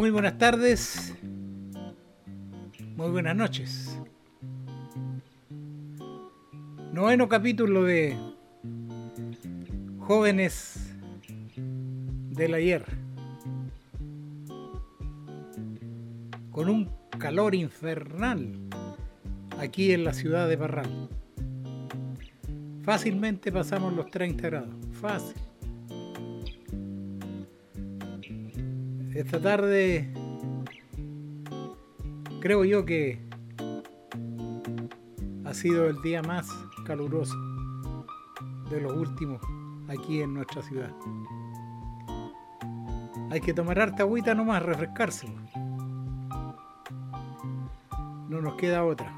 Muy buenas tardes, muy buenas noches. Noveno capítulo de Jóvenes del ayer. Con un calor infernal aquí en la ciudad de Parral. Fácilmente pasamos los 30 grados, fácil. Esta tarde creo yo que ha sido el día más caluroso de los últimos aquí en nuestra ciudad. Hay que tomar harta agüita nomás, refrescarse. No nos queda otra.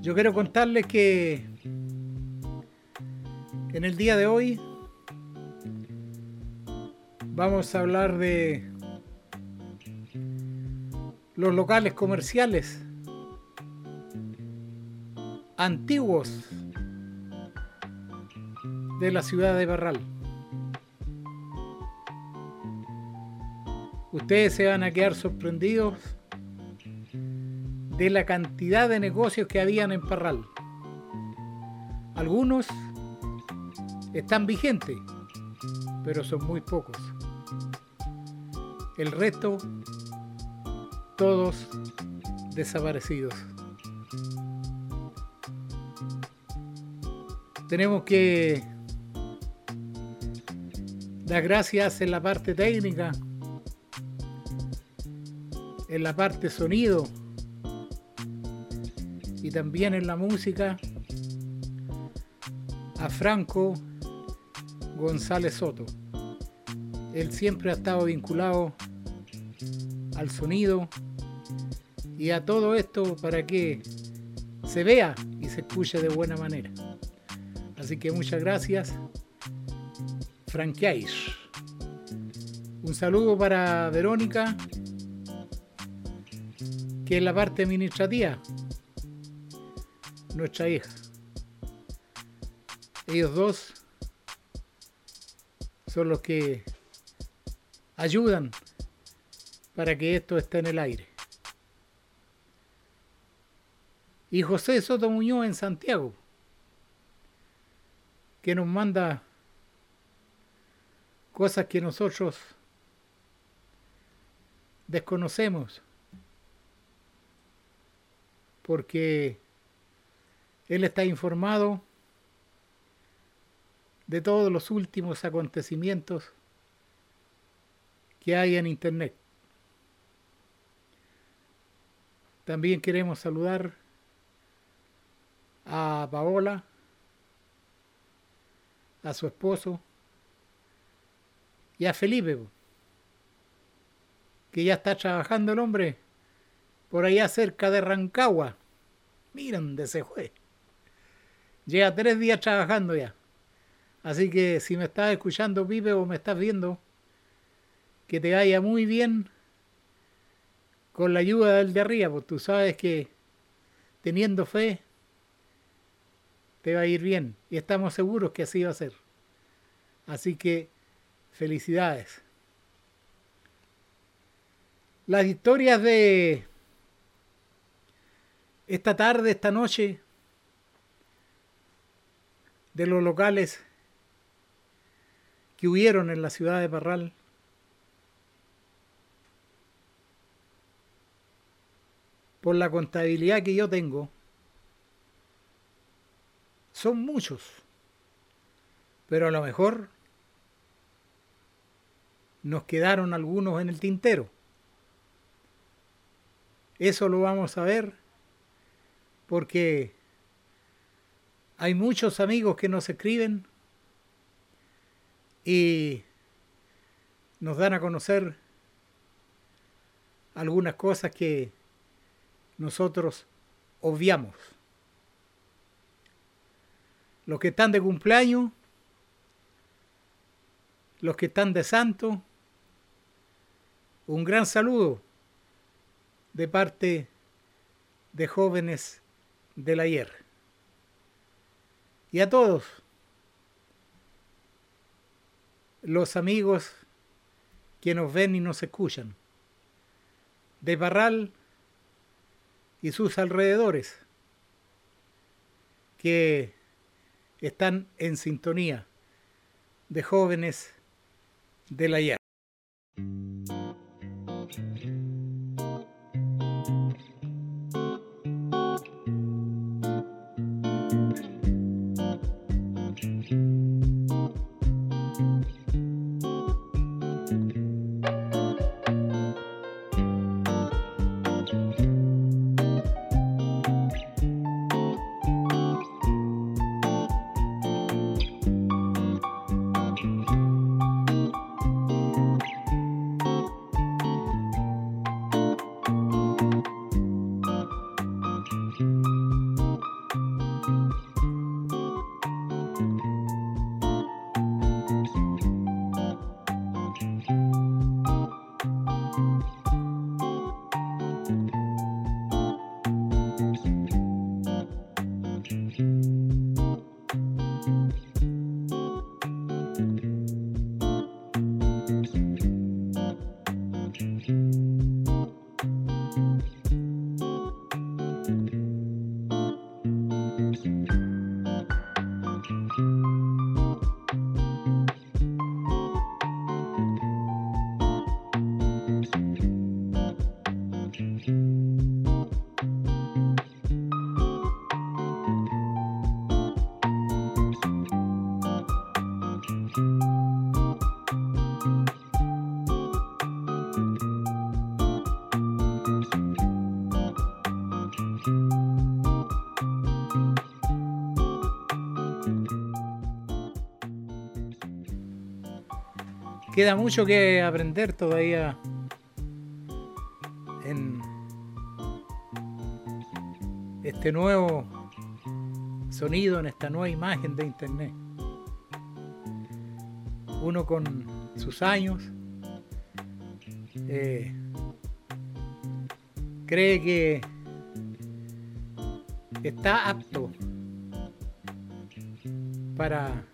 Yo quiero contarles que en el día de hoy vamos a hablar de los locales comerciales antiguos de la ciudad de Barral. Ustedes se van a quedar sorprendidos de la cantidad de negocios que habían en Parral. Algunos están vigentes, pero son muy pocos. El resto, todos desaparecidos. Tenemos que dar gracias en la parte técnica, en la parte sonido y también en la música a Franco González Soto. Él siempre ha estado vinculado al sonido y a todo esto para que se vea y se escuche de buena manera. Así que muchas gracias, Franqueais. Un saludo para Verónica, que es la parte administrativa, nuestra hija. Ellos dos son los que ayudan para que esto esté en el aire. Y José Soto Muñoz en Santiago, que nos manda cosas que nosotros desconocemos, porque él está informado de todos los últimos acontecimientos que hay en Internet. También queremos saludar a Paola, a su esposo y a Felipe, que ya está trabajando el hombre por allá cerca de Rancagua. Miren dónde se fue. Lleva tres días trabajando ya. Así que si me estás escuchando, Pipe, o me estás viendo, que te vaya muy bien con la ayuda del de arriba, porque tú sabes que teniendo fe te va a ir bien y estamos seguros que así va a ser. Así que felicidades. Las historias de esta tarde, esta noche, de los locales que hubieron en la ciudad de Parral, por la contabilidad que yo tengo, son muchos, pero a lo mejor nos quedaron algunos en el tintero. Eso lo vamos a ver porque hay muchos amigos que nos escriben y nos dan a conocer algunas cosas que nosotros obviamos. Los que están de cumpleaños, los que están de santo, un gran saludo de parte de jóvenes del ayer. Y a todos los amigos que nos ven y nos escuchan, de Barral y sus alrededores, que están en sintonía de jóvenes del ayer. Queda mucho que aprender todavía en este nuevo sonido, en esta nueva imagen de Internet. Uno con sus años eh, cree que está apto para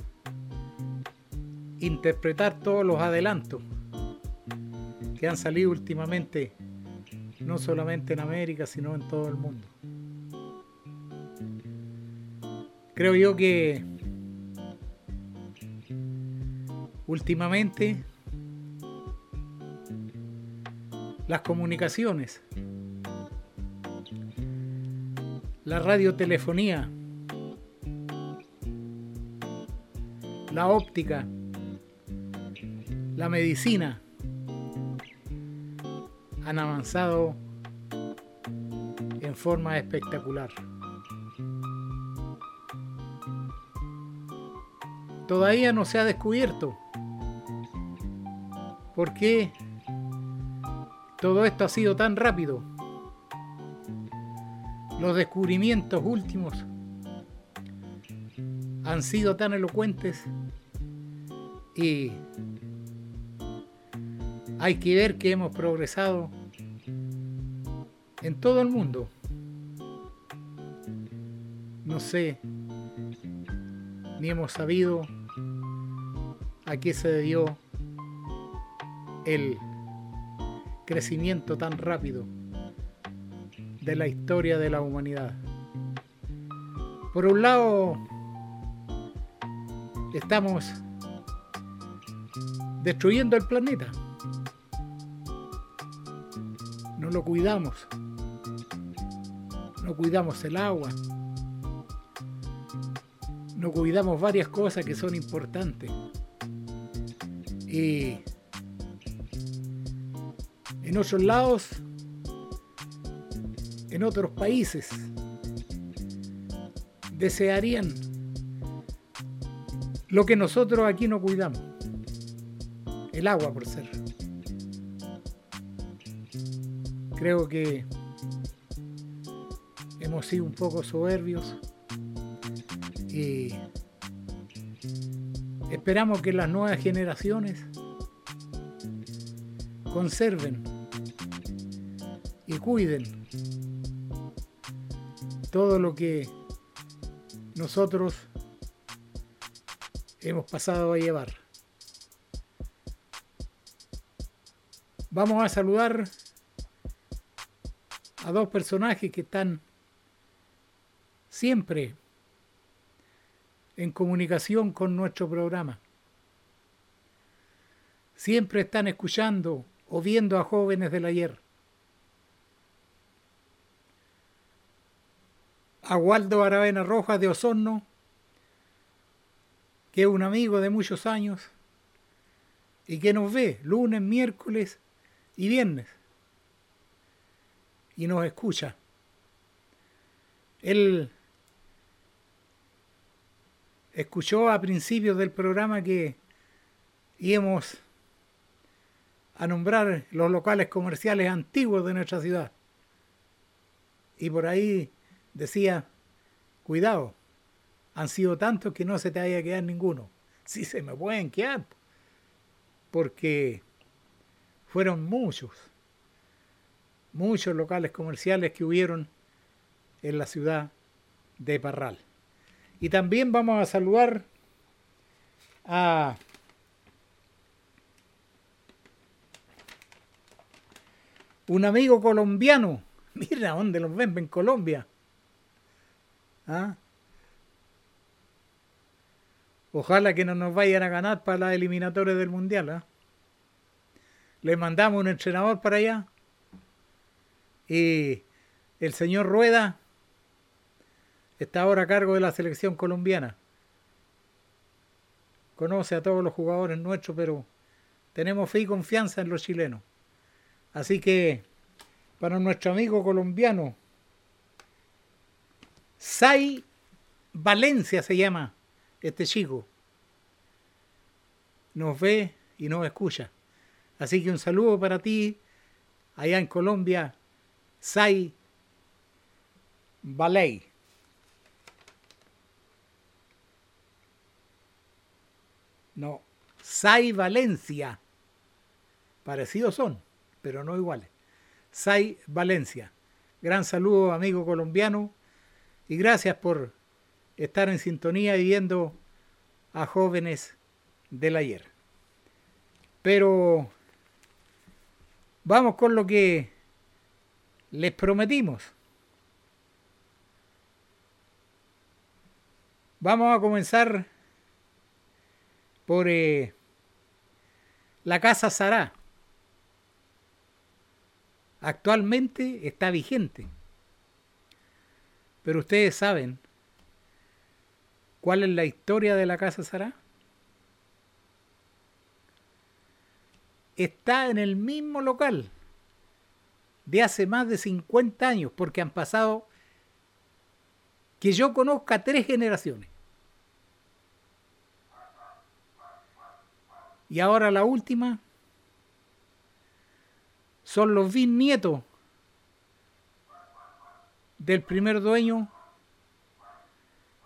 interpretar todos los adelantos que han salido últimamente, no solamente en América, sino en todo el mundo. Creo yo que últimamente las comunicaciones, la radiotelefonía, la óptica, la medicina han avanzado en forma espectacular. Todavía no se ha descubierto por qué todo esto ha sido tan rápido. Los descubrimientos últimos han sido tan elocuentes y hay que ver que hemos progresado en todo el mundo. No sé, ni hemos sabido a qué se debió el crecimiento tan rápido de la historia de la humanidad. Por un lado, estamos destruyendo el planeta. Lo cuidamos. No cuidamos el agua. No cuidamos varias cosas que son importantes. Y en otros lados, en otros países, desearían lo que nosotros aquí no cuidamos. El agua, por ser. Creo que hemos sido un poco soberbios y esperamos que las nuevas generaciones conserven y cuiden todo lo que nosotros hemos pasado a llevar. Vamos a saludar a dos personajes que están siempre en comunicación con nuestro programa. Siempre están escuchando o viendo a jóvenes del ayer. A Waldo Aravena Rojas de Osorno, que es un amigo de muchos años y que nos ve lunes, miércoles y viernes y nos escucha. Él escuchó a principios del programa que íbamos a nombrar los locales comerciales antiguos de nuestra ciudad. Y por ahí decía, cuidado, han sido tantos que no se te haya quedado ninguno. Sí se me pueden quedar, porque fueron muchos, muchos locales comerciales que hubieron en la ciudad de Parral. Y también vamos a saludar a un amigo colombiano. Mira dónde los ven en Colombia. ¿Ah? Ojalá que no nos vayan a ganar para las eliminatorias del Mundial. ¿ah? Le mandamos un entrenador para allá. Y el señor Rueda está ahora a cargo de la selección colombiana. Conoce a todos los jugadores nuestros, pero tenemos fe y confianza en los chilenos. Así que para nuestro amigo colombiano, Sai Valencia se llama este chico. Nos ve y nos escucha. Así que un saludo para ti allá en Colombia, Sai Baley. No, Sai Valencia. Parecidos son pero no iguales. Sai Valencia. Gran saludo, amigo colombiano, y gracias por estar en sintonía y viendo a jóvenes del ayer. Pero vamos con lo que les prometimos. Vamos a comenzar por eh, la Casa Sará. Actualmente está vigente. Pero ustedes saben cuál es la historia de la Casa Sará. Está en el mismo local de hace más de 50 años, porque han pasado, que yo conozca, tres generaciones. Y ahora la última son los bisnietos del primer dueño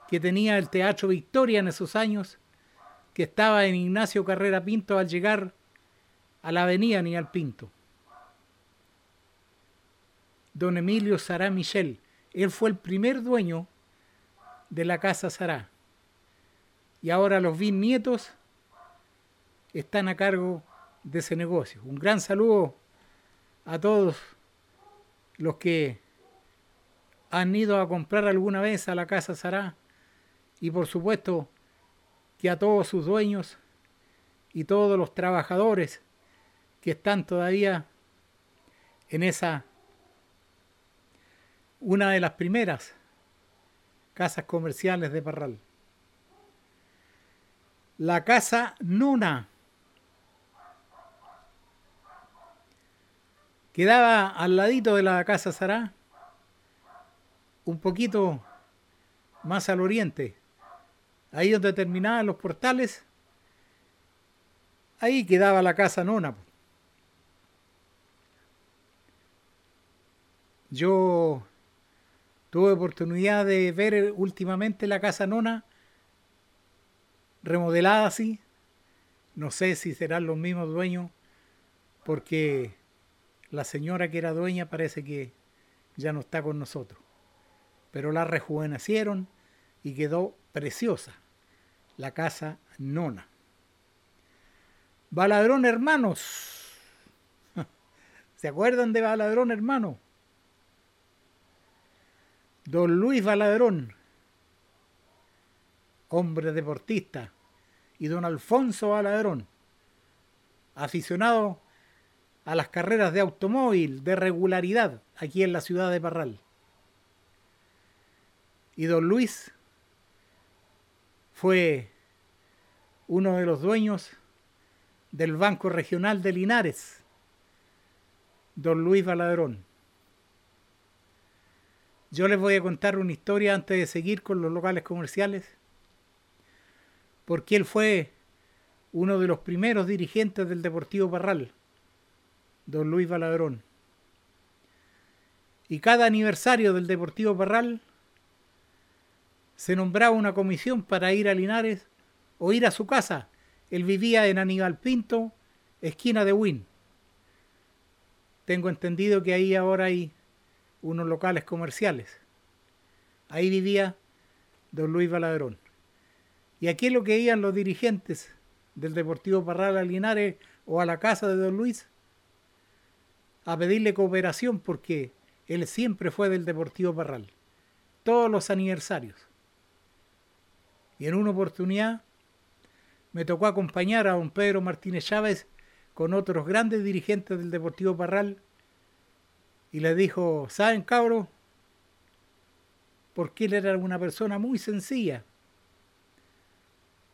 que tenía el Teatro Victoria en esos años, que estaba en Ignacio Carrera Pinto al llegar a la avenida Nial Pinto. Don Emilio Sará Michel, él fue el primer dueño de la casa Sará. Y ahora los bisnietos están a cargo de ese negocio. Un gran saludo a todos los que han ido a comprar alguna vez a la casa Sará y por supuesto que a todos sus dueños y todos los trabajadores que están todavía en esa una de las primeras casas comerciales de Parral. La casa Nona quedaba al ladito de la casa Sará, un poquito más al oriente, ahí donde terminaban los portales, ahí quedaba la casa Nona. Yo tuve oportunidad de ver últimamente la casa Nona remodelada así. No sé si serán los mismos dueños, porque la señora que era dueña parece que ya no está con nosotros. Pero la rejuvenecieron y quedó preciosa la casa Nona. Baladrón Hermanos. ¿Se acuerdan de Baladrón Hermano? Don Luis Baladrón, hombre deportista, y don Alfonso Baladrón, aficionado a las carreras de automóvil de regularidad aquí en la ciudad de Parral. Y don Luis fue uno de los dueños del Banco Regional de Linares, don Luis Baladrón. Yo les voy a contar una historia antes de seguir con los locales comerciales, porque él fue uno de los primeros dirigentes del Deportivo Parral, don Luis Baladrón. Y cada aniversario del Deportivo Parral se nombraba una comisión para ir a Linares o ir a su casa. Él vivía en Aníbal Pinto, esquina de Win. Tengo entendido que ahí ahora hay unos locales comerciales. Ahí vivía don Luis Baladrón. Y aquí es lo que iban los dirigentes del Deportivo Parral a Linares o a la casa de don Luis a pedirle cooperación porque él siempre fue del Deportivo Parral. Todos los aniversarios. Y en una oportunidad me tocó acompañar a don Pedro Martínez Chávez con otros grandes dirigentes del Deportivo Parral y le dijo, ¿saben cabro? Porque él era una persona muy sencilla.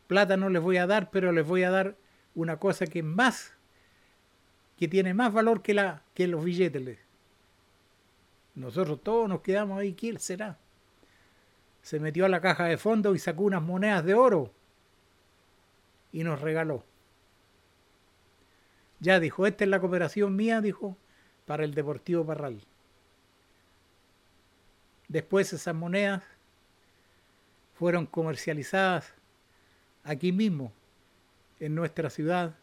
Plata no les voy a dar, pero les voy a dar una cosa que más, que tiene más valor que, la, que los billetes. Nosotros todos nos quedamos ahí, ¿quién será? Se metió a la caja de fondo y sacó unas monedas de oro y nos regaló. Ya dijo, esta es la cooperación mía, dijo, para el Deportivo Parral. Después esas monedas fueron comercializadas aquí mismo, en nuestra ciudad,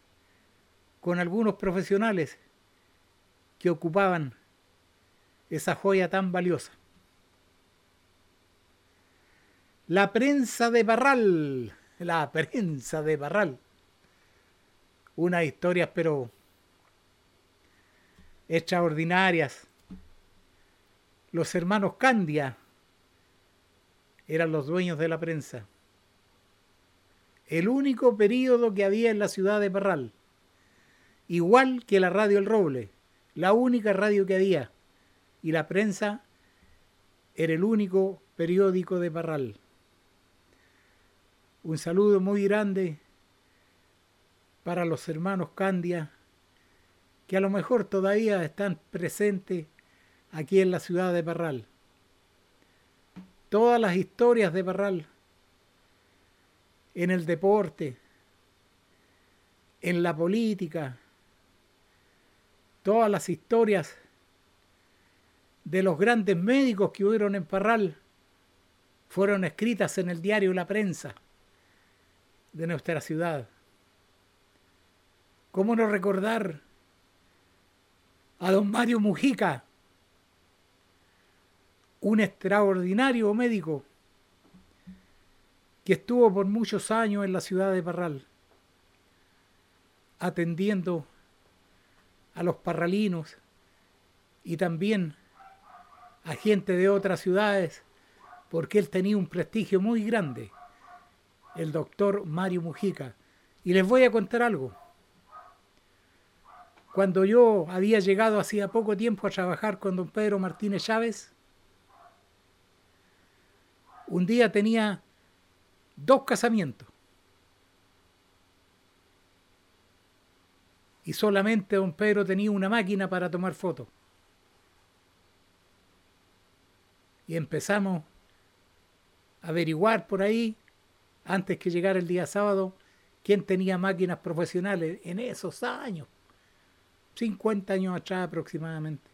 con algunos profesionales que ocupaban esa joya tan valiosa. La prensa de Parral, la prensa de Parral. Una historia, pero extraordinarias. Los hermanos Candia eran los dueños de la prensa. El único periodo que había en la ciudad de Parral. Igual que la radio El Roble, la única radio que había. Y la prensa era el único periódico de Parral. Un saludo muy grande para los hermanos Candia que a lo mejor todavía están presentes aquí en la ciudad de Parral. Todas las historias de Parral en el deporte, en la política, todas las historias de los grandes médicos que hubieron en Parral fueron escritas en el diario La Prensa de nuestra ciudad. ¿Cómo no recordar a don Mario Mujica, un extraordinario médico que estuvo por muchos años en la ciudad de Parral, atendiendo a los parralinos y también a gente de otras ciudades, porque él tenía un prestigio muy grande, el doctor Mario Mujica. Y les voy a contar algo. Cuando yo había llegado hacía poco tiempo a trabajar con don Pedro Martínez Chávez, un día tenía dos casamientos. Y solamente don Pedro tenía una máquina para tomar fotos. Y empezamos a averiguar por ahí, antes que llegara el día sábado, quién tenía máquinas profesionales en esos años. 50 años atrás aproximadamente.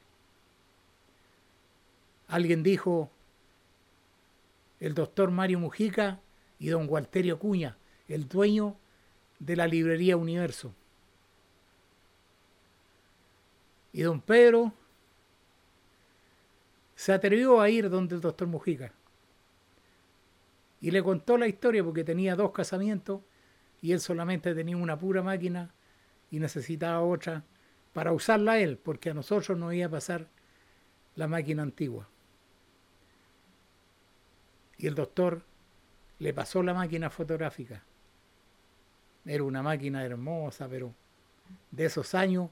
Alguien dijo, el doctor Mario Mujica y don Walterio Cuña, el dueño de la librería Universo. Y don Pedro se atrevió a ir donde el doctor Mujica. Y le contó la historia porque tenía dos casamientos y él solamente tenía una pura máquina y necesitaba otra para usarla él, porque a nosotros nos iba a pasar la máquina antigua. Y el doctor le pasó la máquina fotográfica. Era una máquina hermosa, pero de esos años,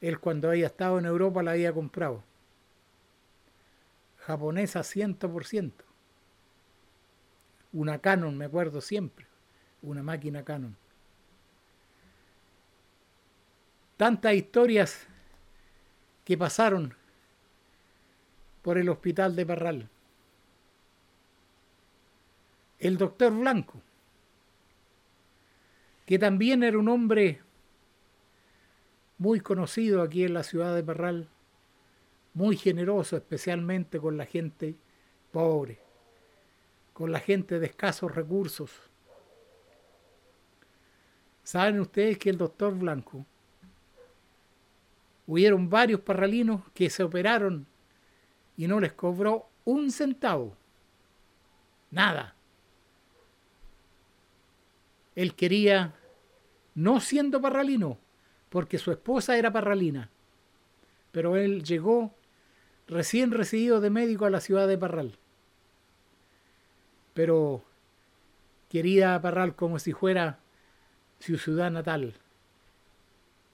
él cuando había estado en Europa la había comprado. Japonesa 100%. Una Canon, me acuerdo siempre. Una máquina Canon. Tantas historias que pasaron por el hospital de Parral el doctor Blanco, que también era un hombre muy conocido aquí en la ciudad de Parral, muy generoso, especialmente con la gente pobre, con la gente de escasos recursos. Saben ustedes que el doctor Blanco, hubieron varios parralinos que se operaron y no les cobró un centavo, nada. Él quería, no siendo parralino, porque su esposa era parralina, pero él llegó recién recibido de médico a la ciudad de Parral. Pero quería Parral como si fuera su ciudad natal.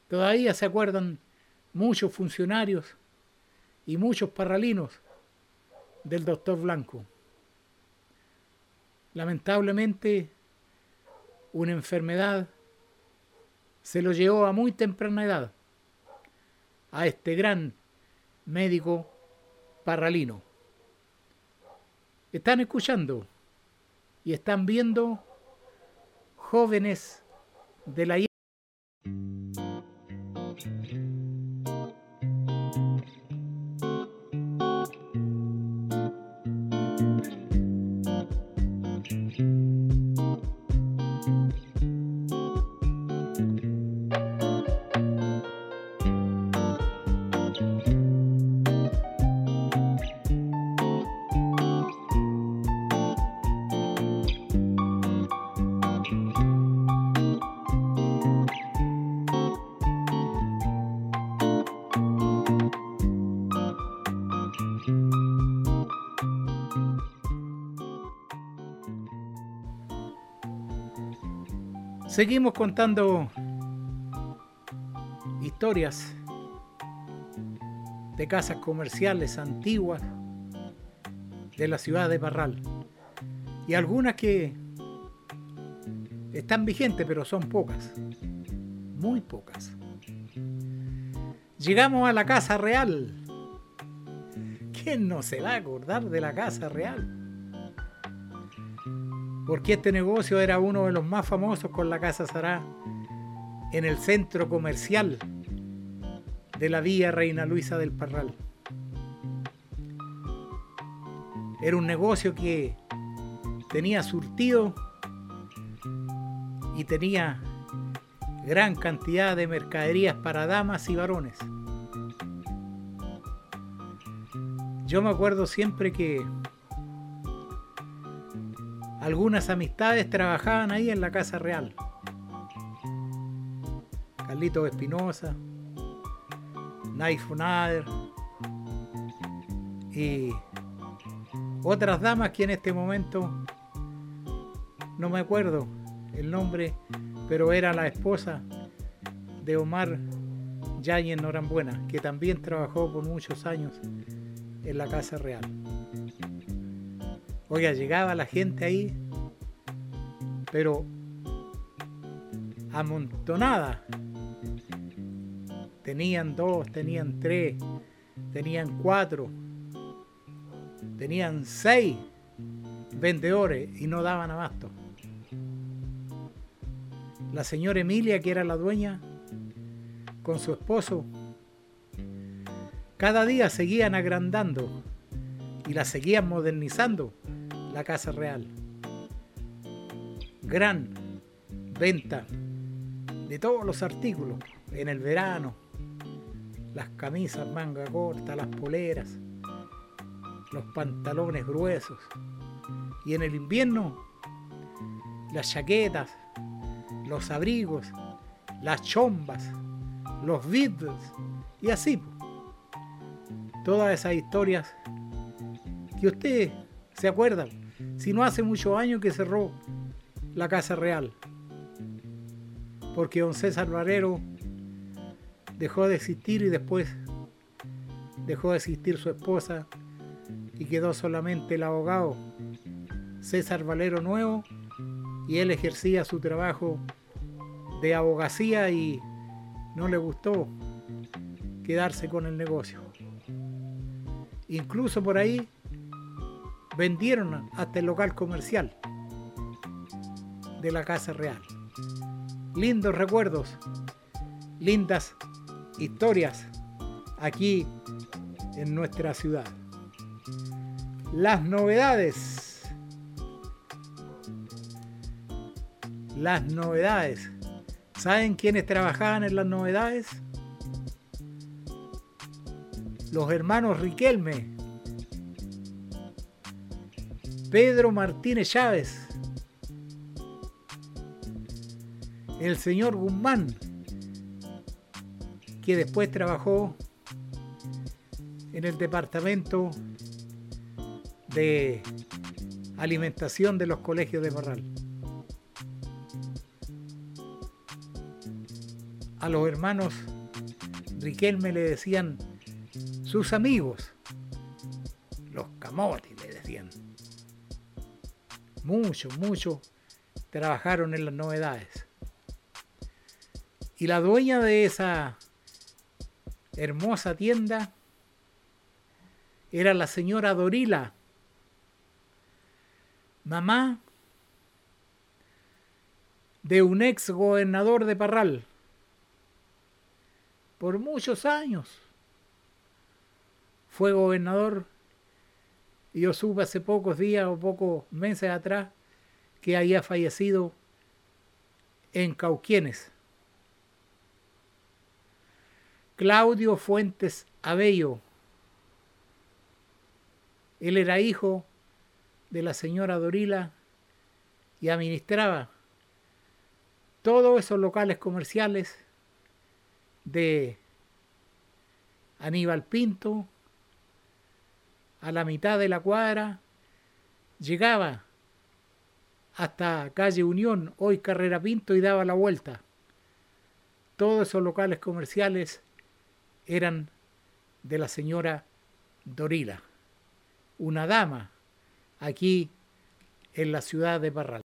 Todavía se acuerdan muchos funcionarios y muchos parralinos del doctor Blanco. Lamentablemente una enfermedad se lo llevó a muy temprana edad a este gran médico parralino. Están escuchando y están viendo jóvenes de la Seguimos contando historias de casas comerciales antiguas de la ciudad de Parral. Y algunas que están vigentes, pero son pocas. Muy pocas. Llegamos a la Casa Real. ¿Quién no se va a acordar de la Casa Real? Porque este negocio era uno de los más famosos con la Casa Sará en el centro comercial de la Vía Reina Luisa del Parral. Era un negocio que tenía surtido y tenía gran cantidad de mercaderías para damas y varones. Yo me acuerdo siempre que algunas amistades trabajaban ahí en la Casa Real. Carlito Espinosa, Naif Nader y otras damas que en este momento no me acuerdo el nombre, pero era la esposa de Omar Yáñez Norambuena, que también trabajó por muchos años en la Casa Real. Oiga, llegaba la gente ahí, pero amontonada. Tenían dos, tenían tres, tenían cuatro tenían seis vendedores y no daban abasto. La señora Emilia, que era la dueña, con su esposo, cada día seguían agrandando y la seguían modernizando la casa real. Gran venta de todos los artículos en el verano, las camisas manga corta, las poleras, los pantalones gruesos. Y en el invierno, las chaquetas, los abrigos, las chombas, los vidrios y así. Todas esas historias que usted se acuerda, si no hace muchos años que cerró la Casa Real, porque don César Barrero dejó de existir y después dejó de existir su esposa y quedó solamente el abogado César Valero Nuevo y él ejercía su trabajo de abogacía y no le gustó quedarse con el negocio. Incluso por ahí vendieron hasta el local comercial de la Casa Real. Lindos recuerdos, lindas historias aquí en nuestra ciudad. Las novedades. Las novedades. ¿Saben quiénes trabajaban en las novedades? Los hermanos Riquelme. Pedro Martínez Chávez. El señor Guzmán, que después trabajó en el departamento de alimentación de los colegios de Barral. A los hermanos Riquelme le decían sus amigos, los camotes le decían. Mucho, mucho trabajaron en las novedades. Y la dueña de esa hermosa tienda era la señora Dorila mamá de un ex gobernador de Parral por muchos años. Fue gobernador yo supe hace pocos días o pocos meses atrás que había fallecido en Cauquienes. Claudio Fuentes Abello. Él era hijo de la señora Dorila y administraba todos esos locales comerciales de Aníbal Pinto a la mitad de la cuadra, llegaba hasta calle Unión, hoy Carrera Pinto, y daba la vuelta. Todos esos locales comerciales eran de la señora Dorila, una dama aquí en la ciudad de Parral.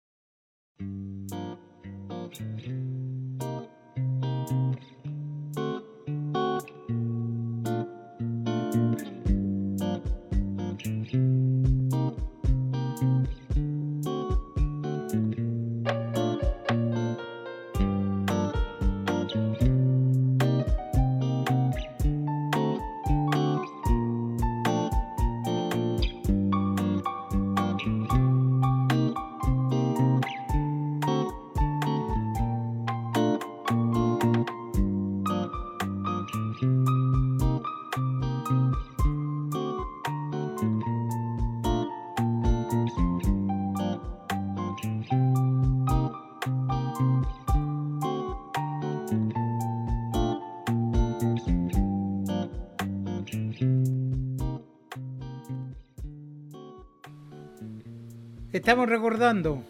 Estamos recordando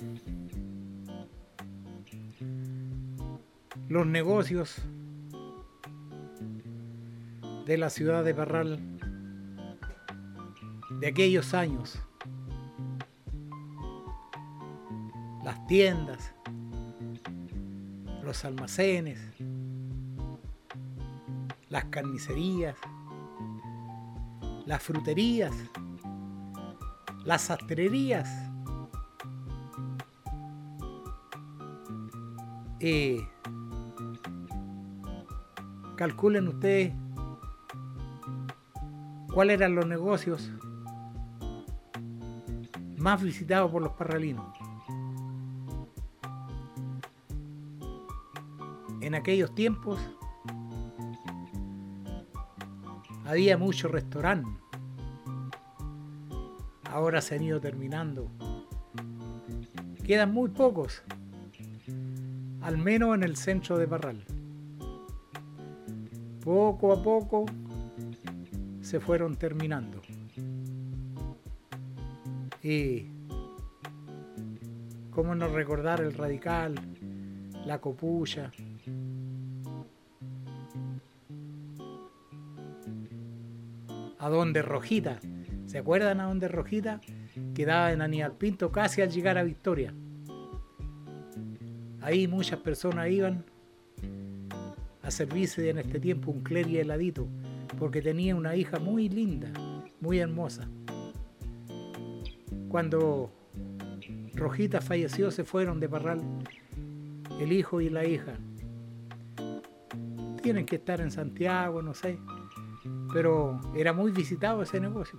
los negocios de la ciudad de Parral de aquellos años. Las tiendas, los almacenes, las carnicerías, las fruterías, las sastrerías. Eh, calculen ustedes cuáles eran los negocios más visitados por los parralinos. En aquellos tiempos había muchos restaurantes. Ahora se han ido terminando. Quedan muy pocos, al menos en el centro de Parral. Poco a poco se fueron terminando. Y cómo no recordar el radical, la copulla. A donde Rojita, ¿se acuerdan a donde Rojita? Quedaba en Aníbal Pinto casi al llegar a Victoria. Ahí muchas personas iban a servirse en este tiempo un clery heladito, porque tenía una hija muy linda, muy hermosa. Cuando Rojita falleció, se fueron de Parral el hijo y la hija. Tienen que estar en Santiago, no sé. Pero era muy visitado ese negocio.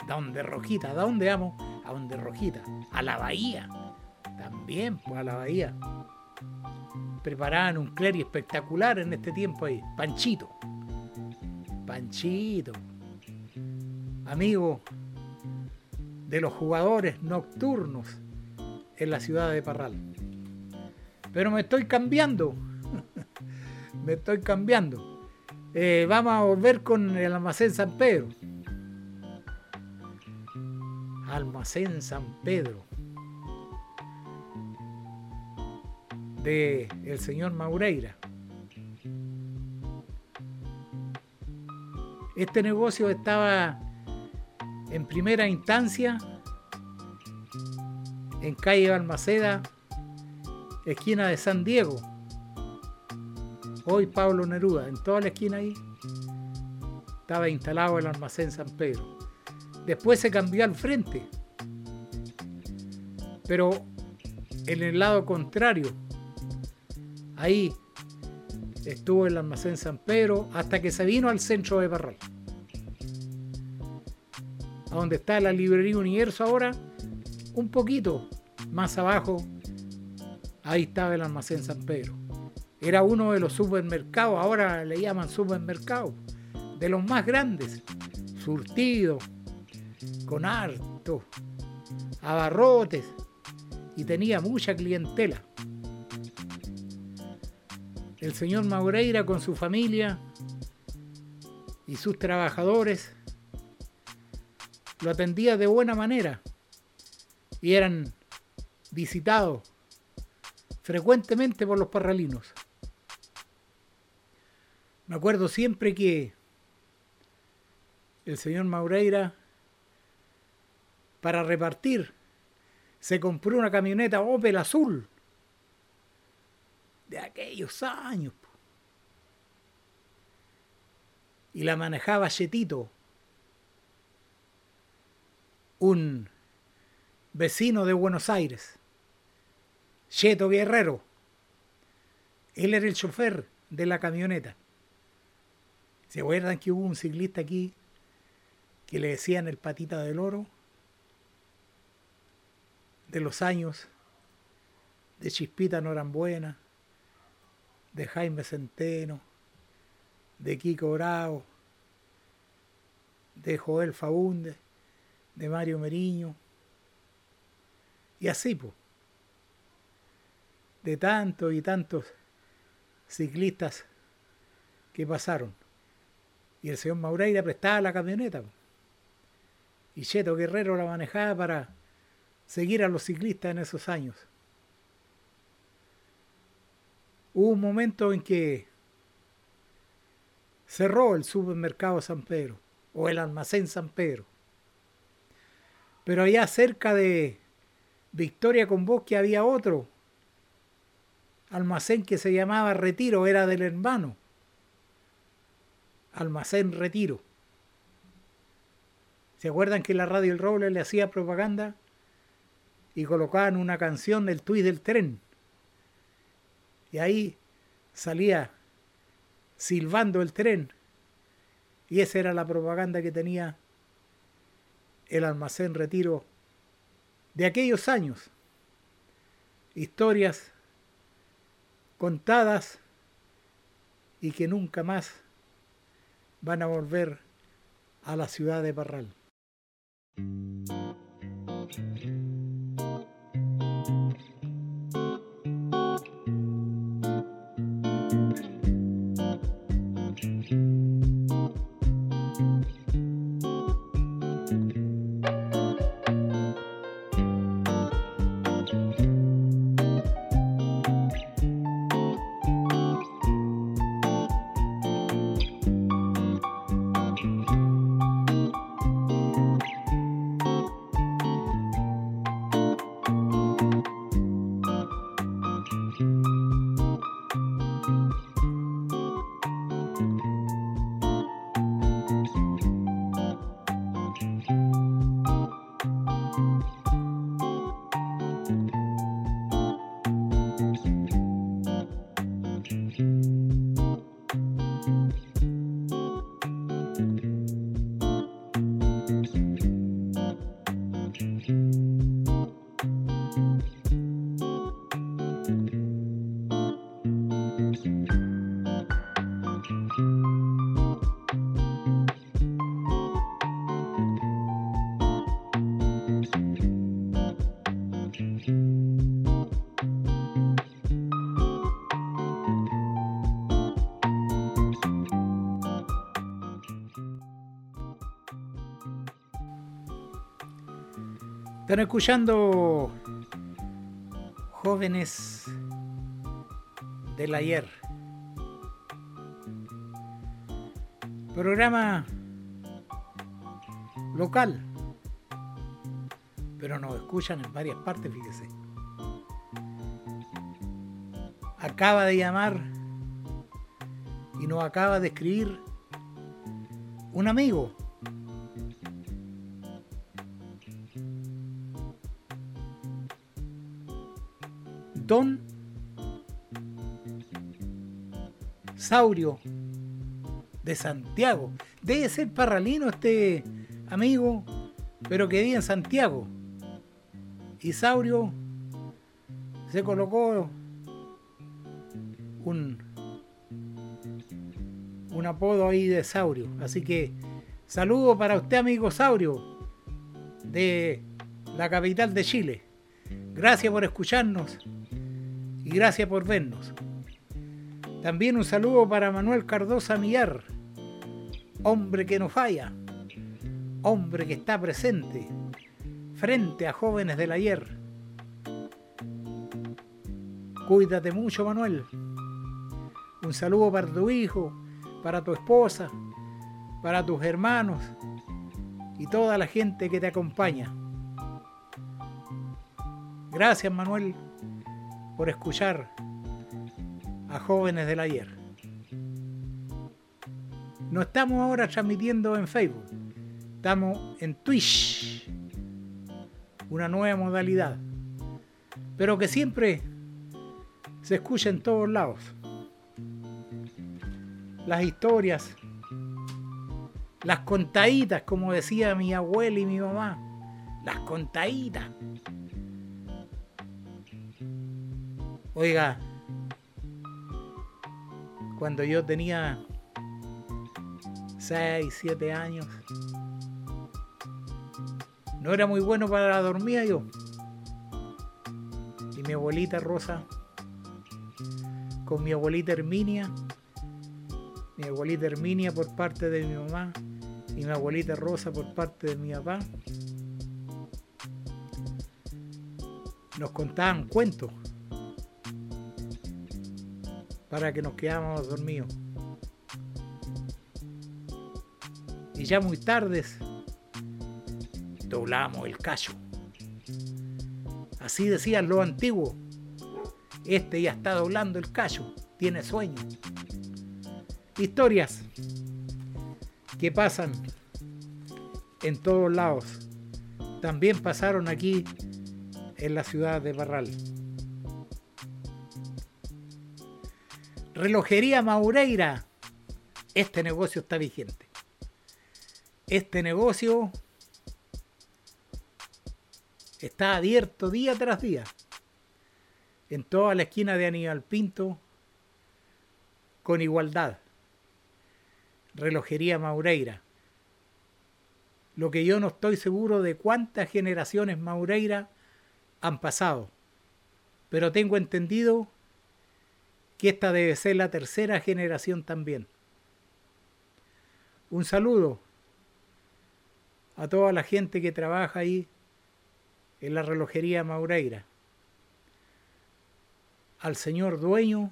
¿A dónde Rojita? ¿A dónde amo? A dónde Rojita. A la bahía. También, pues a la bahía. Preparaban un clery espectacular en este tiempo ahí. Panchito. Panchito. Amigo de los jugadores nocturnos en la ciudad de Parral. Pero me estoy cambiando. me estoy cambiando. Eh, vamos a volver con el almacén San Pedro. Almacén San Pedro. De el señor Maureira. Este negocio estaba en primera instancia en calle Balmaceda, esquina de San Diego. Hoy Pablo Neruda, en toda la esquina ahí estaba instalado el almacén San Pedro. Después se cambió al frente, pero en el lado contrario, ahí estuvo el almacén San Pedro hasta que se vino al centro de Barral donde está la librería Universo ahora, un poquito más abajo, ahí estaba el almacén San Pedro. Era uno de los supermercados, ahora le llaman supermercado, de los más grandes, surtido, con harto, abarrotes, y tenía mucha clientela. El señor Maureira con su familia y sus trabajadores lo atendía de buena manera y eran visitados frecuentemente por los parralinos. Me acuerdo siempre que el señor Maureira, para repartir, se compró una camioneta Opel azul de aquellos años. Y la manejaba Chetito, un vecino de Buenos Aires, Cheto Guerrero. Él era el chofer de la camioneta. ¿Se acuerdan que hubo un ciclista aquí que le decían el patita del oro? De los años de Chispita Norambuena, de Jaime Centeno, de Kiko Bravo, de Joel Faunde de Mario Meriño. Y así, pues. De tantos y tantos ciclistas que pasaron. Y el señor Maureira prestaba la camioneta. Y Cheto Guerrero la manejaba para seguir a los ciclistas en esos años. Hubo un momento en que cerró el supermercado San Pedro o el almacén San Pedro. Pero allá cerca de Victoria con Bosque había otro almacén que se llamaba Retiro, era del hermano. Almacén Retiro. ¿Se acuerdan que la radio El Roble le hacía propaganda? Y colocaban una canción del tuit del tren. Y ahí salía silbando el tren. Y esa era la propaganda que tenía el almacén Retiro de aquellos años. Historias contadas y que nunca más van a volver a la ciudad de Parral. Están escuchando jóvenes del ayer. Programa local. Pero nos escuchan en varias partes, fíjese. Acaba de llamar y nos acaba de escribir un amigo Saurio de Santiago. Debe ser parralino este amigo, pero que vive en Santiago. Y Saurio se colocó un, un apodo ahí de Saurio. Así que saludo para usted, amigo Saurio, de la capital de Chile. Gracias por escucharnos y gracias por vernos. También un saludo para Manuel Cardosa Millar, hombre que no falla, hombre que está presente frente a jóvenes del ayer. Cuídate mucho, Manuel. Un saludo para tu hijo, para tu esposa, para tus hermanos y toda la gente que te acompaña. Gracias, Manuel por escuchar a jóvenes del ayer. No estamos ahora transmitiendo en Facebook, estamos en Twitch, una nueva modalidad, pero que siempre se escucha en todos lados. Las historias, las contaditas, como decía mi abuela y mi mamá, las contaditas Oiga, cuando yo tenía 6, 7 años, no era muy bueno para la dormida yo. Y mi abuelita Rosa, con mi abuelita Herminia, mi abuelita Herminia por parte de mi mamá y mi abuelita Rosa por parte de mi papá, nos contaban cuentos para que nos quedáramos dormidos. Y ya muy tardes doblamos el callo. Así decían los antiguos. Este ya está doblando el callo, tiene sueño. Historias que pasan en todos lados. También pasaron aquí en la ciudad de Barral. Relojería Maureira. Este negocio está vigente. Este negocio está abierto día tras día. En toda la esquina de Aníbal Pinto, con igualdad. Relojería Maureira. Lo que yo no estoy seguro de cuántas generaciones Maureira han pasado, pero tengo entendido que esta debe ser la tercera generación también. Un saludo a toda la gente que trabaja ahí en la relojería Maureira, al señor dueño,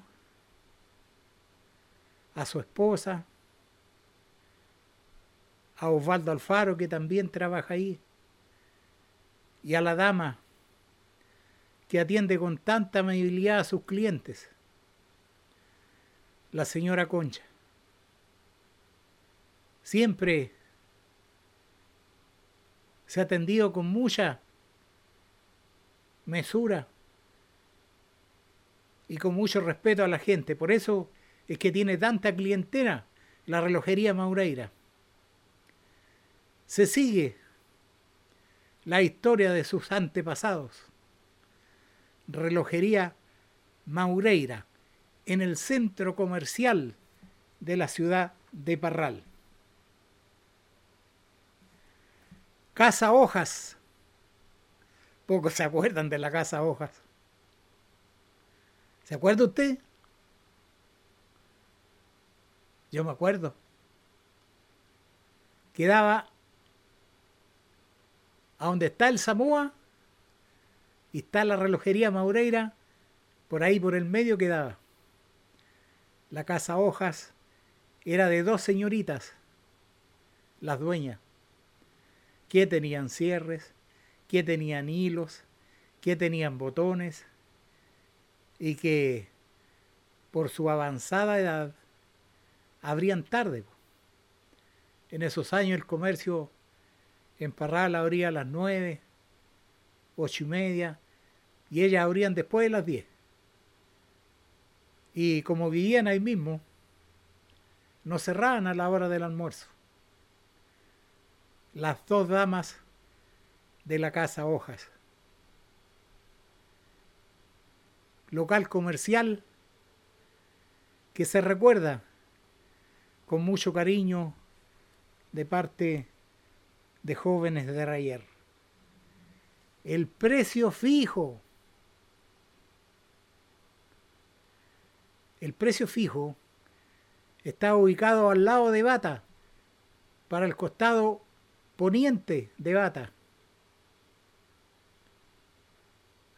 a su esposa, a Osvaldo Alfaro que también trabaja ahí, y a la dama que atiende con tanta amabilidad a sus clientes, la señora Concha. Siempre se ha atendido con mucha mesura y con mucho respeto a la gente. Por eso es que tiene tanta clientela la relojería Maureira. Se sigue la historia de sus antepasados. Relojería Maureira, en el centro comercial de la ciudad de Parral. Casa Hojas. Pocos se acuerdan de la Casa Hojas. ¿Se acuerda usted? Yo me acuerdo. Quedaba a donde está el Samoa y está la relojería Maureira, por ahí por el medio quedaba. La casa Hojas era de dos señoritas, las dueñas, que tenían cierres, que tenían hilos, que tenían botones y que por su avanzada edad abrían tarde. En esos años el comercio en Parral abría a las nueve, ocho y media, y ellas abrían después de las diez. Y como vivían ahí mismo, no cerraban a la hora del almuerzo. Las dos damas de la casa Hojas. Local comercial que se recuerda con mucho cariño de parte de jóvenes de Rayer. El precio fijo. El precio fijo está ubicado al lado de Bata, para el costado poniente de Bata.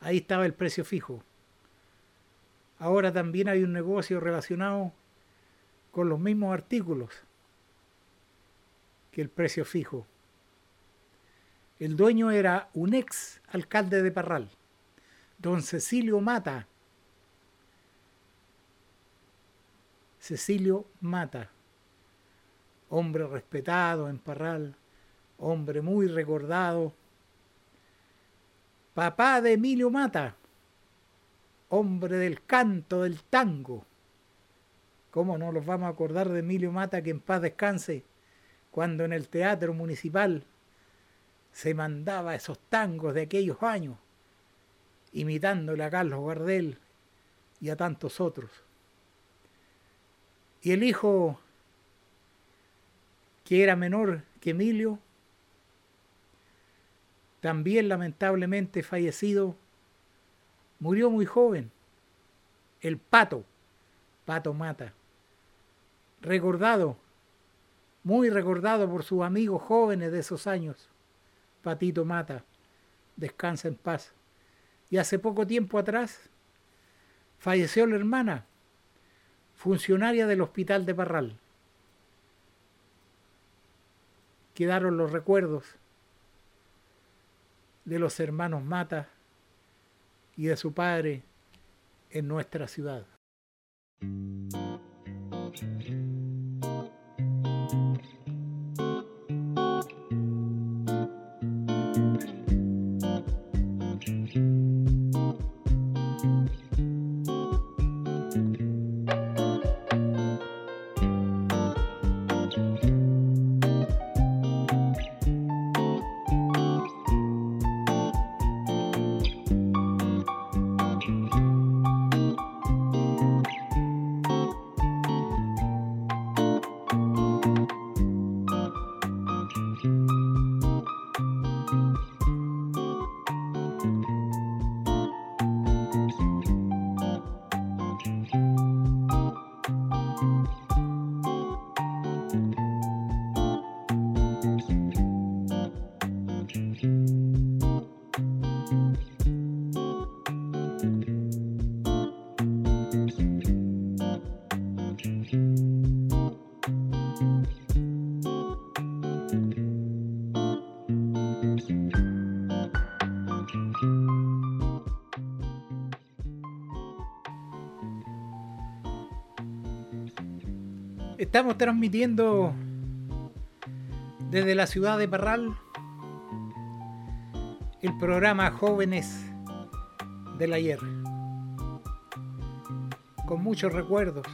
Ahí estaba el precio fijo. Ahora también hay un negocio relacionado con los mismos artículos que el precio fijo. El dueño era un ex alcalde de Parral, don Cecilio Mata. Cecilio Mata, hombre respetado en Parral, hombre muy recordado. Papá de Emilio Mata, hombre del canto, del tango. ¿Cómo no los vamos a acordar de Emilio Mata que en paz descanse cuando en el Teatro Municipal se mandaba esos tangos de aquellos años, imitándole a Carlos Gardel y a tantos otros. Y el hijo, que era menor que Emilio, también lamentablemente fallecido, murió muy joven. El pato, pato mata, recordado, muy recordado por sus amigos jóvenes de esos años Patito Mata, descansa en paz. Y hace poco tiempo atrás falleció la hermana, funcionaria del hospital de Parral. Quedaron los recuerdos de los hermanos Mata y de su padre en nuestra ciudad. Estamos transmitiendo desde la ciudad de Parral el programa Jóvenes del Ayer, con muchos recuerdos,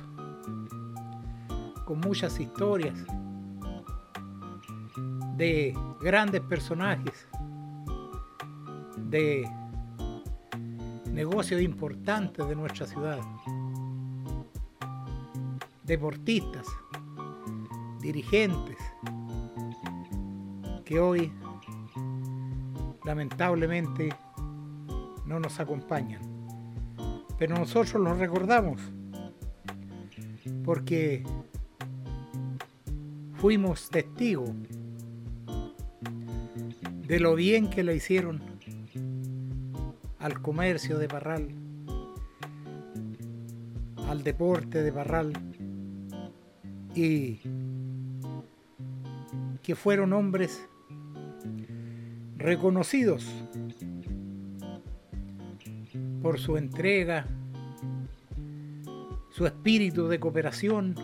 con muchas historias de grandes personajes, de negocios importantes de nuestra ciudad, deportistas, dirigentes, que hoy lamentablemente no nos acompañan. Pero nosotros los recordamos porque fuimos testigos de lo bien que le hicieron al comercio de Barral, al deporte de Barral y fueron hombres reconocidos por su entrega, su espíritu de cooperación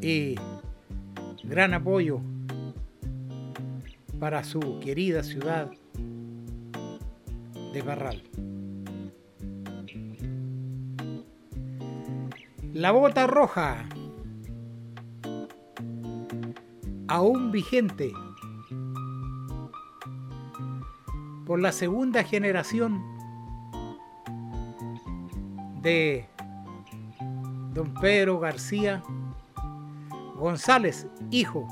y gran apoyo para su querida ciudad de Barral. La bota roja aún vigente por la segunda generación de don Pedro García González, hijo.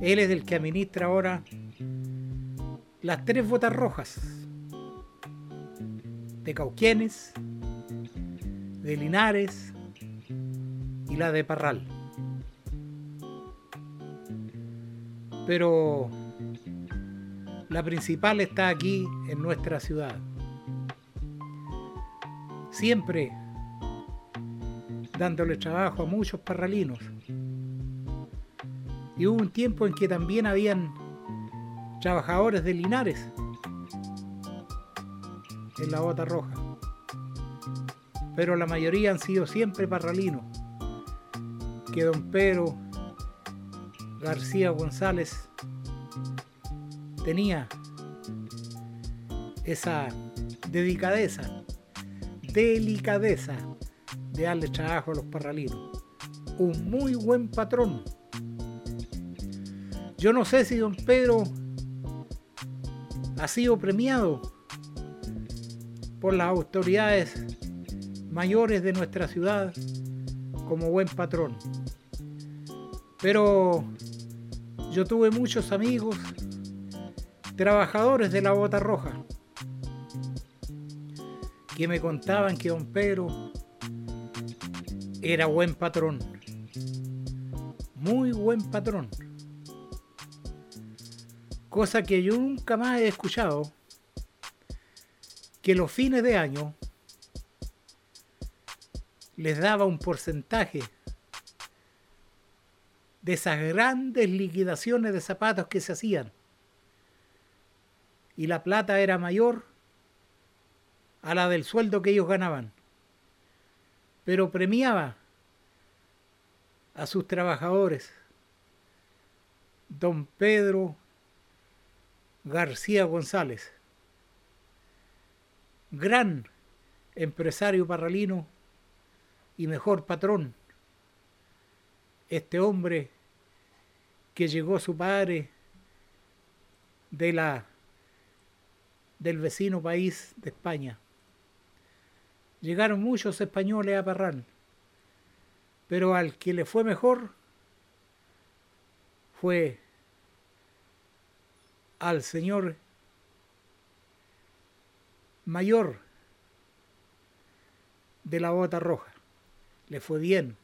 Él es el que administra ahora las tres botas rojas de Cauquienes, de Linares y la de Parral. Pero la principal está aquí en nuestra ciudad. Siempre dándole trabajo a muchos parralinos. Y hubo un tiempo en que también habían trabajadores de Linares en la bota roja. Pero la mayoría han sido siempre parralinos. Que don Pedro García González tenía esa dedicadeza, delicadeza de darle trabajo a los parralinos. Un muy buen patrón. Yo no sé si don Pedro ha sido premiado por las autoridades mayores de nuestra ciudad como buen patrón. Pero yo tuve muchos amigos, trabajadores de la bota roja, que me contaban que don Pedro era buen patrón, muy buen patrón, cosa que yo nunca más he escuchado que los fines de año les daba un porcentaje de esas grandes liquidaciones de zapatos que se hacían. Y la plata era mayor a la del sueldo que ellos ganaban. Pero premiaba a sus trabajadores. Don Pedro García González, gran empresario parralino y mejor patrón. Este hombre que llegó su padre de la del vecino país de España. Llegaron muchos españoles a Parral, pero al que le fue mejor fue al señor mayor de la bota roja. Le fue bien.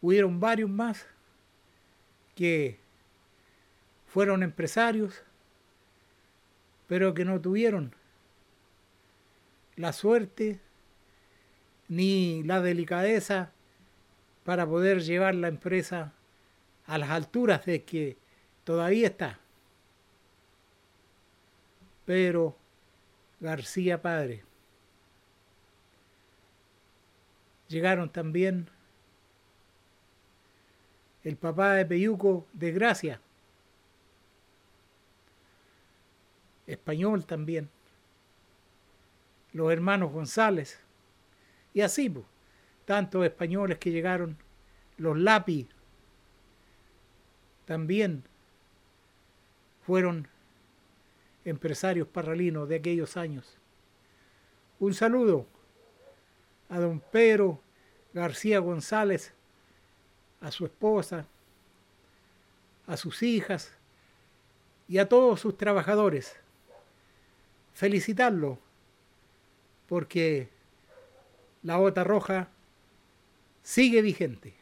Hubieron varios más que fueron empresarios, pero que no tuvieron la suerte ni la delicadeza para poder llevar la empresa a las alturas de que todavía está. Pero García Padre. Llegaron también el papá de Peyuco de Gracia, español también, los hermanos González, y así, tantos españoles que llegaron, los Lapi, también fueron empresarios parralinos de aquellos años. Un saludo a don Pedro García González, a su esposa, a sus hijas y a todos sus trabajadores. Felicitarlo porque la bota roja sigue vigente.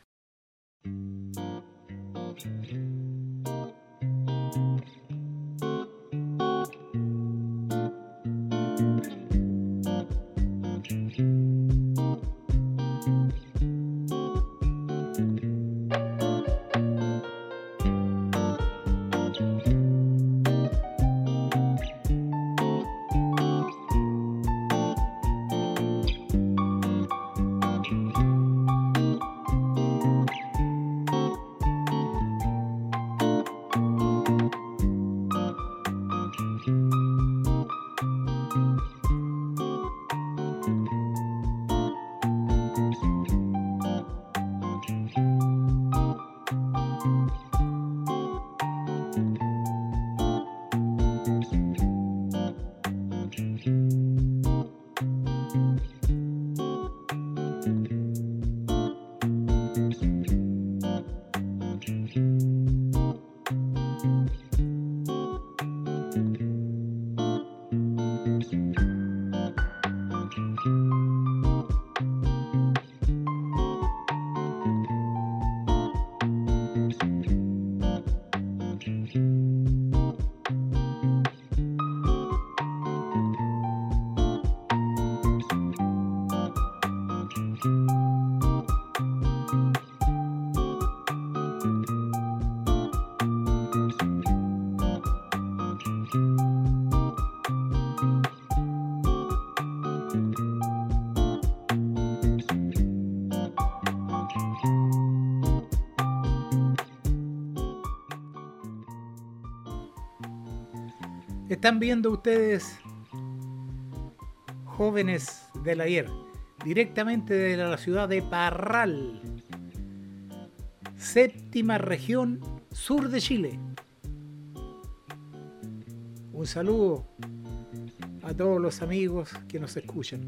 Están viendo ustedes jóvenes del ayer, directamente de la ciudad de Parral, séptima región sur de Chile. Un saludo a todos los amigos que nos escuchan.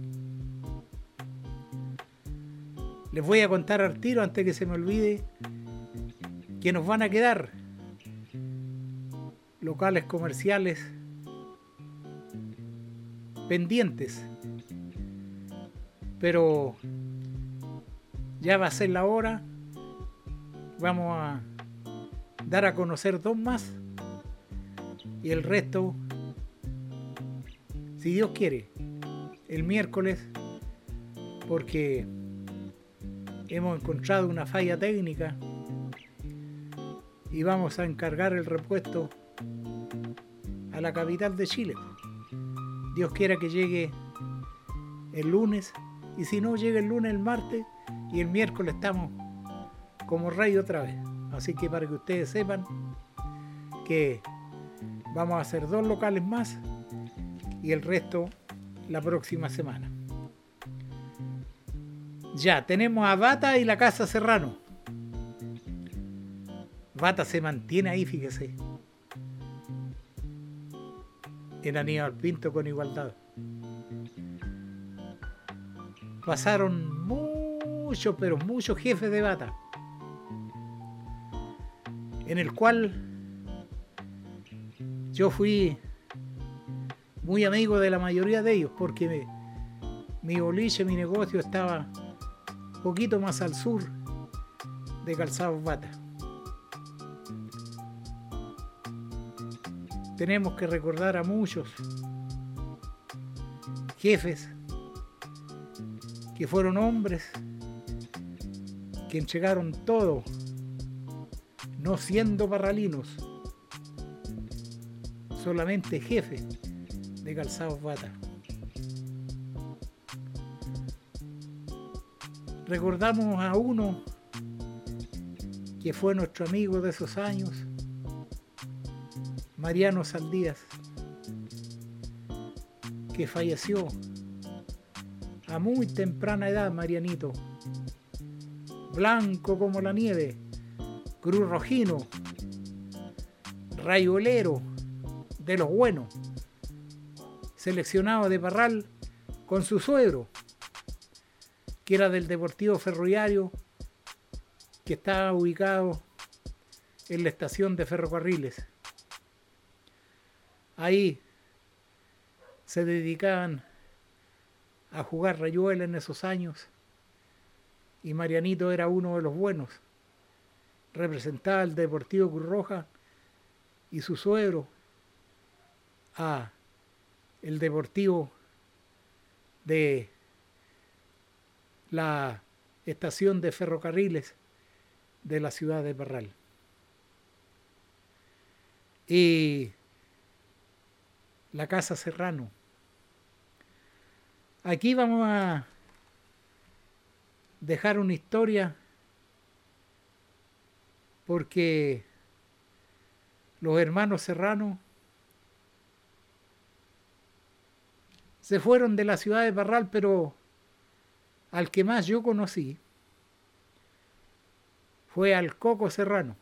Les voy a contar al tiro antes que se me olvide que nos van a quedar locales comerciales pendientes. Pero ya va a ser la hora. Vamos a dar a conocer dos más. Y el resto, si Dios quiere, el miércoles, porque hemos encontrado una falla técnica y vamos a encargar el repuesto a la capital de Chile. Dios quiera que llegue el lunes y si no llega el lunes, el martes y el miércoles estamos como rey otra vez. Así que para que ustedes sepan que vamos a hacer dos locales más y el resto la próxima semana. Ya, tenemos a Bata y la Casa Serrano. Bata se mantiene ahí, fíjese. En Aníbal Pinto con igualdad. Pasaron muchos, pero muchos jefes de Bata. En el cual yo fui muy amigo de la mayoría de ellos porque mi boliche, mi negocio estaba poquito más al sur de Calzados Bata. Tenemos que recordar a muchos jefes que fueron hombres que entregaron todo, no siendo parralinos, solamente jefes de calzados bata. Recordamos a uno que fue nuestro amigo de esos años, Mariano Saldías, que falleció a muy temprana edad, Marianito, blanco como la nieve, cruz rojino, rayolero de los buenos seleccionado de Parral con su suegro, que era del Deportivo Ferroviario, que estaba ubicado en la estación de ferrocarriles. Ahí se dedicaban a jugar rayuela en esos años y Marianito era uno de los buenos. Representaba al Deportivo Cruz Roja y su suegro a el deportivo de la estación de ferrocarriles de la ciudad de Parral. Y la Casa Serrano. Aquí vamos a dejar una historia porque los hermanos Serrano se fueron de la ciudad de Parral, pero al que más yo conocí fue al Coco Serrano.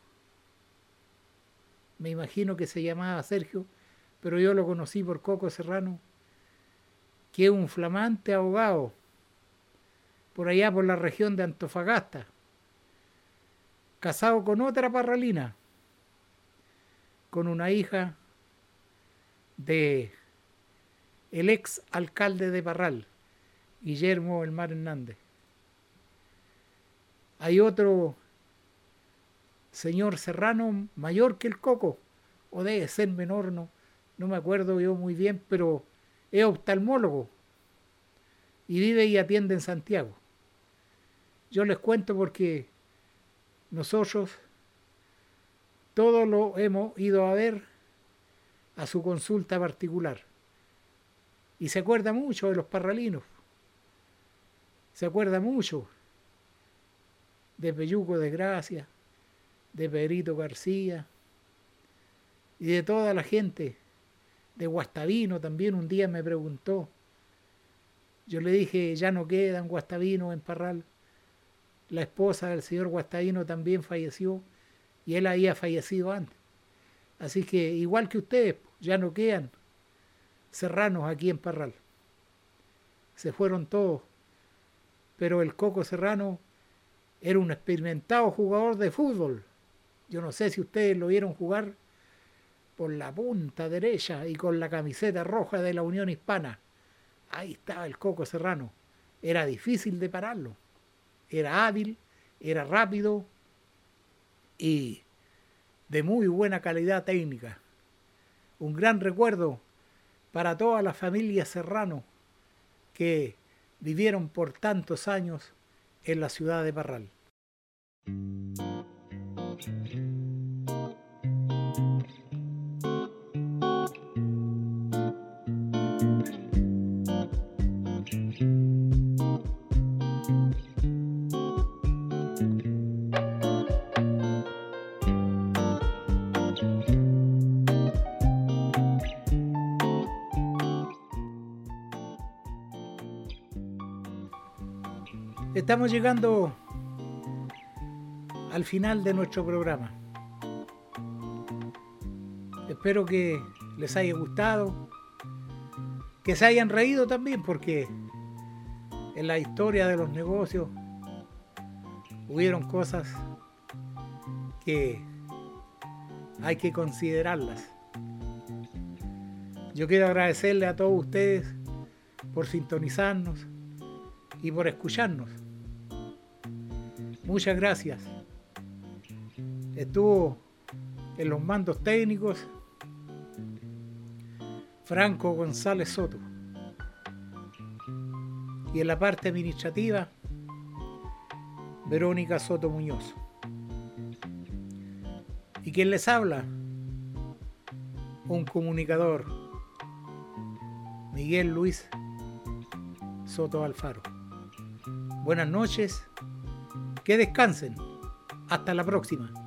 Me imagino que se llamaba Sergio, pero yo lo conocí por Coco Serrano, que es un flamante abogado por allá por la región de Antofagasta, casado con otra parralina, con una hija de el ex alcalde de Parral, Guillermo Elmar Hernández. Hay otro señor serrano mayor que el Coco, o debe ser menor, no, no me acuerdo yo muy bien, pero es oftalmólogo y vive y atiende en Santiago. Yo les cuento porque nosotros todos lo hemos ido a ver a su consulta particular y se acuerda mucho de los parralinos. Se acuerda mucho de Peyuco de Gracia, de Pedrito García y de toda la gente. De Guastavino también un día me preguntó. Yo le dije, ya no quedan Guastavino en Parral. La esposa del señor Guastavino también falleció y él había fallecido antes. Así que igual que ustedes, ya no quedan serranos aquí en Parral. Se fueron todos, pero el Coco Serrano era un experimentado jugador de fútbol. Yo no sé si ustedes lo vieron jugar por la punta derecha y con la camiseta roja de la Unión Hispana. Ahí estaba el Coco Serrano. Era difícil de pararlo. Era hábil, era rápido y de muy buena calidad técnica. Un gran recuerdo para toda la familia Serrano que vivieron por tantos años en la ciudad de Parral. Estamos llegando al final de nuestro programa. Espero que les haya gustado, que se hayan reído también, porque en la historia de los negocios hubieron cosas que hay que considerarlas. Yo quiero agradecerle a todos ustedes por sintonizarnos y por escucharnos. Muchas gracias. Estuvo en los mandos técnicos Franco González Soto. Y en la parte administrativa, Verónica Soto Muñoz. ¿Y quién les habla? Un comunicador, Miguel Luis Soto Alfaro. Buenas noches que descansen. Hasta la próxima.